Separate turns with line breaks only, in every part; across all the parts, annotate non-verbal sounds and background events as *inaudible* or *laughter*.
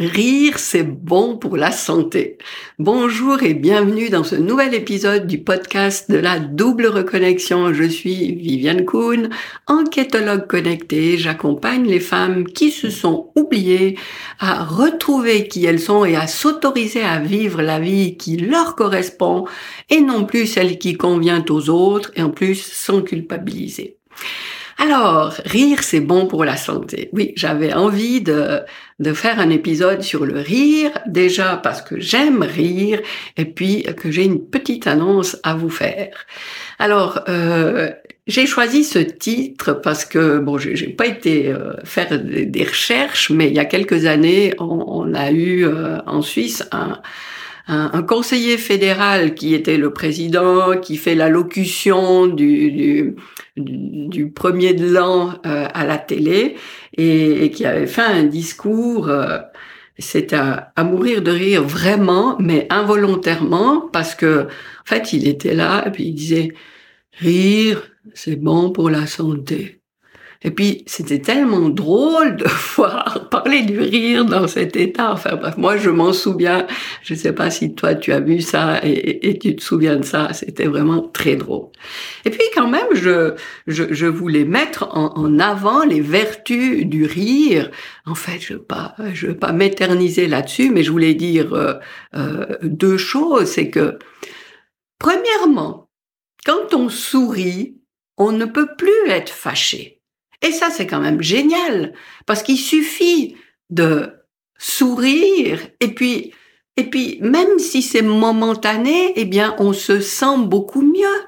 Rire, c'est bon pour la santé. Bonjour et bienvenue dans ce nouvel épisode du podcast de la double reconnexion. Je suis Viviane Kuhn, enquêtologue connectée. J'accompagne les femmes qui se sont oubliées à retrouver qui elles sont et à s'autoriser à vivre la vie qui leur correspond et non plus celle qui convient aux autres et en plus sans culpabiliser. Alors, rire, c'est bon pour la santé. Oui, j'avais envie de, faire un épisode sur le rire, déjà parce que j'aime rire, et puis que j'ai une petite annonce à vous faire. Alors, euh, j'ai choisi ce titre parce que bon, j'ai pas été euh, faire des, recherches, mais il y a quelques années, on, a eu euh, en Suisse un un, conseiller fédéral qui était le président, qui fait l'allocution du, du, du, premier de l'an euh, à la télé et, qui avait fait un discours. Euh, c'est à, à, mourir de rire vraiment, mais involontairement, parce que en fait, il était là et puis il disait rire, c'est bon pour la santé. Et puis, c'était tellement drôle de *laughs* voir parler du rire dans cet état. Enfin bref, moi, je m'en souviens. Je ne sais pas si toi, tu as vu ça et, tu te souviens de ça. C'était vraiment très drôle. Et puis, quand même, je, je, je voulais mettre en, en, avant les vertus du rire. En fait, je ne veux pas, je pas m'éterniser là-dessus, mais je voulais dire euh, euh, deux choses. C'est que, premièrement, quand on sourit, on ne peut plus être fâché. Et ça, c'est quand même génial, parce qu'il suffit de sourire, et puis, et puis, même si c'est momentané, eh bien, on se sent beaucoup mieux.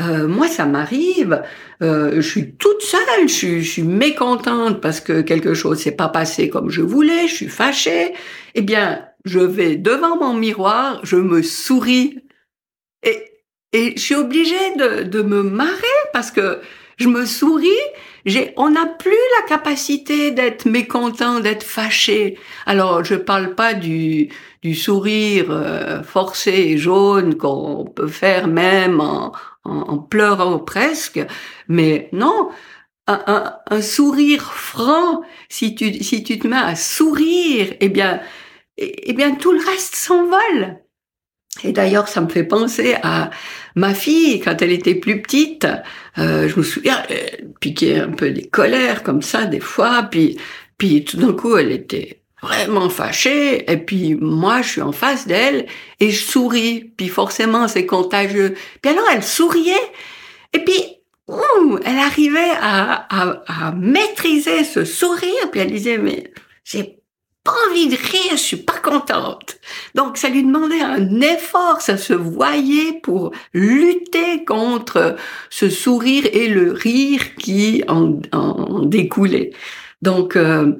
Euh, moi, ça m'arrive. Euh, je suis toute seule. Je, suis mécontente parce que quelque chose s'est pas passé comme je voulais. Je suis fâchée. Eh bien, je vais devant mon miroir, je me souris et, et je suis obligée de, de me marrer parce que je me souris on n'a plus la capacité d'être mécontent, d'être fâché. Alors, je parle pas du, du sourire euh, forcé et jaune qu'on peut faire même en, en, pleurant presque, mais non, un, un, un, sourire franc, si tu, si tu te mets à sourire, eh bien, eh, eh bien, tout le reste s'envole. Et d'ailleurs, ça me fait penser à ma fille quand elle était plus petite. Euh, je me souviens, elle piquait un peu des colères comme ça des fois, puis puis tout d'un coup, elle était vraiment fâchée. Et puis moi, je suis en face d'elle et je souris. Puis forcément, c'est contagieux. Puis alors, elle souriait. Et puis, elle arrivait à, à, à maîtriser ce sourire. Puis elle disait, mais j'ai pas envie de rire, je suis pas contente. Donc ça lui demandait un effort, ça se voyait pour lutter contre ce sourire et le rire qui en, découlait. Donc euh,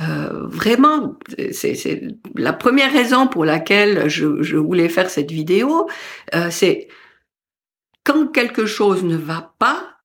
euh, vraiment, c'est la première raison pour laquelle je, je voulais faire cette vidéo, euh, c'est quand quelque chose ne va pas,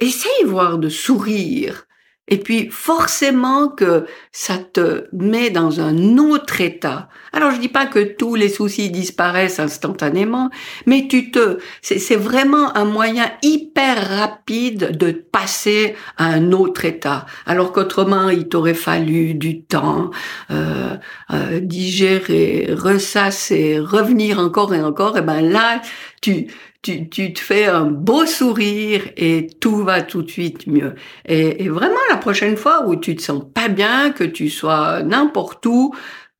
essaye voir de sourire, et puis forcément que ça te met dans un autre état. Alors je dis pas que tous les soucis disparaissent instantanément, mais tu te, c'est vraiment un moyen hyper rapide de passer à un autre état. Alors qu'autrement il t'aurait fallu du temps, euh, euh, digérer, ressasser, revenir encore et encore. Et ben là tu tu, tu te fais un beau sourire et tout va tout de suite mieux. Et, vraiment, la prochaine fois où tu te sens pas bien, que tu sois n'importe où,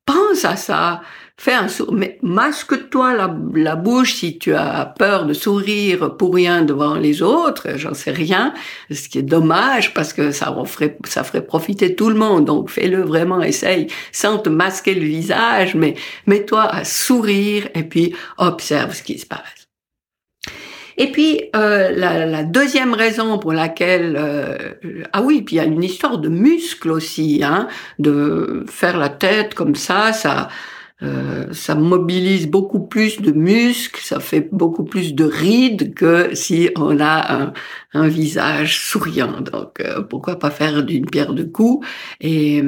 pense à ça. Fais un sourire, mais masque-toi la, la, bouche si tu as peur de sourire pour rien devant les autres, j'en sais rien, ce qui est dommage parce que ça ferait, ça ferait profiter tout le monde. Donc fais-le vraiment, essaye sans te masquer le visage, mais mets-toi à sourire et puis observe ce qui se passe. Et puis euh, la, deuxième raison pour laquelle euh, ah oui, puis il y a une histoire de muscles aussi, hein, de faire la tête comme ça, ça euh, ça mobilise beaucoup plus de muscles, ça fait beaucoup plus de rides que si on a un, un visage souriant. Donc, euh, pourquoi pas faire d'une pierre deux coups? Et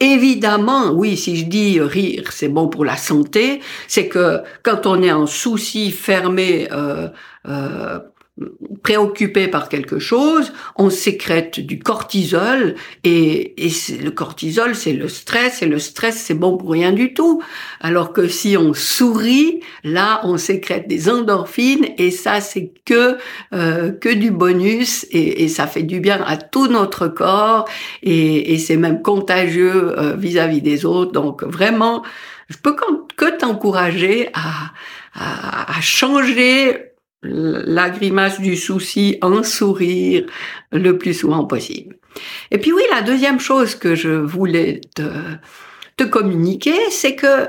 évidemment, oui, si je dis rire, c'est bon pour la santé, c'est que quand on est en souci fermé, euh, préoccupé par quelque chose, on sécrète du cortisol et, et le cortisol c'est le stress et le stress c'est bon pour rien du tout. Alors que si on sourit, là on sécrète des endorphines et ça c'est que euh, que du bonus et, et, ça fait du bien à tout notre corps et, et c'est même contagieux euh, vis-à-vis des autres. Donc vraiment, je peux que t'encourager à, à, à changer la grimace du souci en sourire le plus souvent possible. Et puis oui, la deuxième chose que je voulais te, te communiquer, c'est que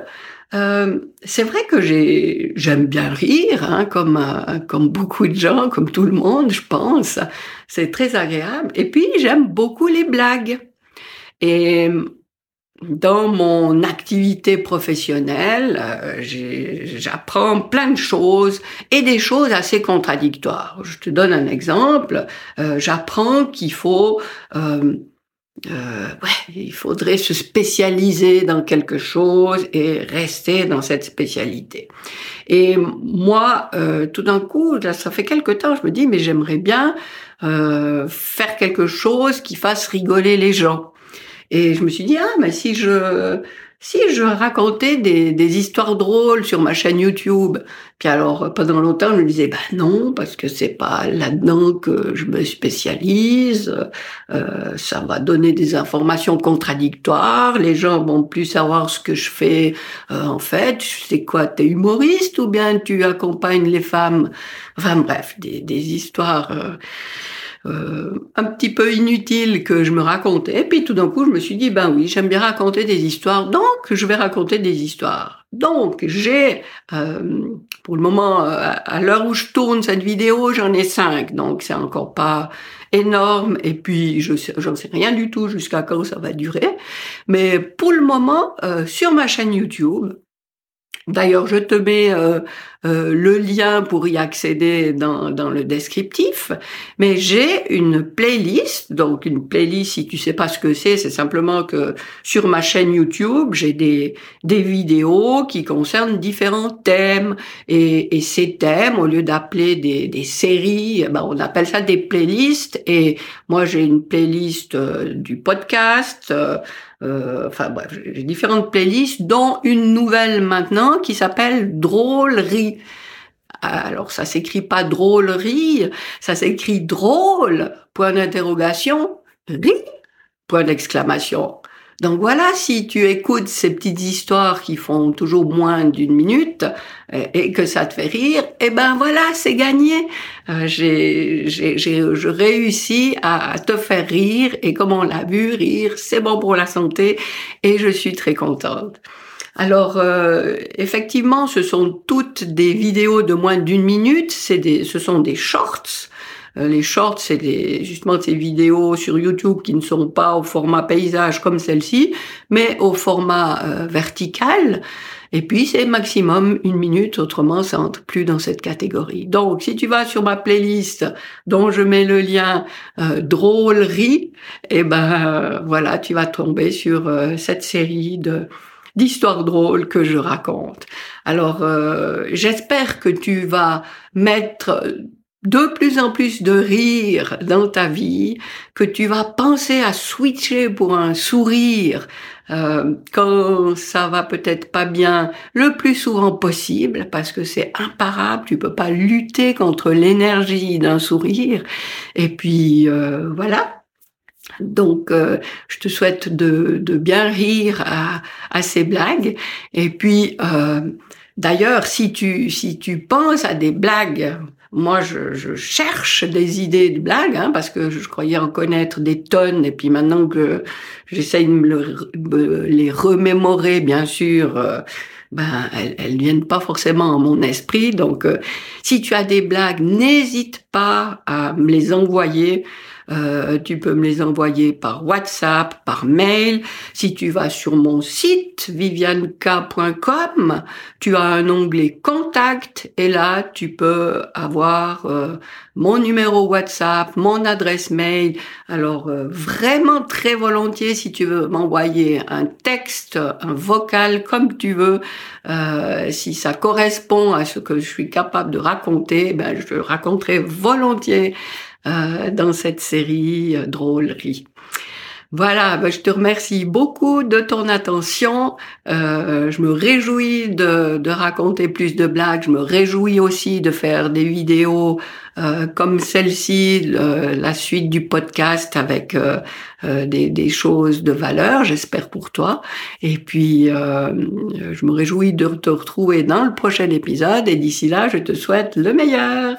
euh, c'est vrai que j'aime bien rire, hein, comme euh, comme beaucoup de gens, comme tout le monde, je pense. C'est très agréable. Et puis j'aime beaucoup les blagues. Et dans mon activité professionnelle, euh, j'apprends plein de choses et des choses assez contradictoires. Je te donne un exemple. Euh, j'apprends qu'il faut, euh, ouais, il faudrait se spécialiser dans quelque chose et rester dans cette spécialité. Et moi, tout d'un coup, ça fait quelque temps, je me dis, mais j'aimerais bien faire quelque chose qui fasse rigoler les gens. Et je me suis dit, ah, mais si je, si je racontais des, des histoires drôles sur ma chaîne YouTube, puis alors pendant longtemps je me disais, bah non, parce que c'est pas là-dedans que je me spécialise, euh, ça va donner des informations contradictoires, les gens vont plus savoir ce que je fais euh, en fait, c'est quoi, t'es humoriste ou bien tu accompagnes les femmes, enfin bref, des, des histoires... Euh, euh, un petit peu inutile que je me racontais. Et puis tout d'un coup, je me suis dit, ben oui, j'aime bien raconter des histoires, donc je vais raconter des histoires. Donc j'ai, euh, pour le moment, euh, à l'heure où je tourne cette vidéo, j'en ai cinq, donc c'est encore pas énorme. Et puis je j'en sais rien du tout jusqu'à quand ça va durer. Mais pour le moment, sur ma chaîne YouTube, D'ailleurs, je te mets euh, euh, le lien pour y accéder dans, dans le descriptif. Mais j'ai une playlist, donc une playlist, si tu sais pas ce que c'est, c'est simplement que sur ma chaîne YouTube, j'ai des, des vidéos qui concernent différents thèmes. Et, et ces thèmes, au lieu d'appeler des, des séries, eh ben on appelle ça des playlists. Et moi, j'ai une playlist euh, du podcast. Euh, enfin bref, j'ai différentes playlists, dont une nouvelle maintenant qui s'appelle Drôlerie. Alors ça s'écrit pas drôlerie, ça s'écrit drôle, point d'interrogation, point d'exclamation. Donc voilà, si tu écoutes ces petites histoires qui font toujours moins d'une minute et que ça te fait rire, eh ben voilà, c'est gagné. Euh, j'ai, j'ai, je réussis à te faire rire et comme on l'a vu, rire, c'est bon pour la santé et je suis très contente. Alors euh, effectivement, ce sont toutes des vidéos de moins d'une minute, c'est des, ce sont des shorts. Euh, les shorts, c'est justement ces vidéos sur YouTube qui ne sont pas au format paysage comme celle-ci, mais au format euh, vertical. Et puis c'est maximum une minute, autrement ça entre plus dans cette catégorie. Donc si tu vas sur ma playlist dont je mets le lien drôlerie, eh ben voilà, tu vas tomber sur cette série de d'histoires drôles que je raconte. Alors j'espère que tu vas mettre de plus en plus de rire dans ta vie, que tu vas penser à switcher pour un sourire euh, quand ça va peut-être pas bien le plus souvent possible, parce que c'est imparable, tu peux pas lutter contre l'énergie d'un sourire. Et puis euh, voilà. Donc, euh, je te souhaite de, de bien rire à, à, ces blagues. Et puis, d'ailleurs, si tu si tu penses à des blagues moi, je, je, cherche des idées de blagues, hein, parce que je croyais en connaître des tonnes, et puis maintenant que j'essaye de me les remémorer, bien sûr, euh, ben elles, elles viennent pas forcément à mon esprit. Donc, euh, si tu as des blagues, n'hésite pas à me les envoyer. Euh, tu peux me les envoyer par WhatsApp, par mail. Si tu vas sur mon site vivianka.com, tu as un onglet Contact et là tu peux avoir euh, mon numéro WhatsApp, mon adresse mail. Alors euh, vraiment très volontiers si tu veux m'envoyer un texte, un vocal comme tu veux, euh, si ça correspond à ce que je suis capable de raconter, ben je raconterai volontiers euh, dans cette série euh, drôlerie. Voilà, ben, je te remercie beaucoup de ton attention. Euh, je me réjouis de, raconter plus de blagues. Je me réjouis aussi de faire des vidéos euh, comme celle-ci, la suite du podcast avec euh, des, des, choses de valeur, j'espère pour toi. Et puis, je me réjouis de te retrouver dans le prochain épisode. Et d'ici là, je te souhaite le meilleur.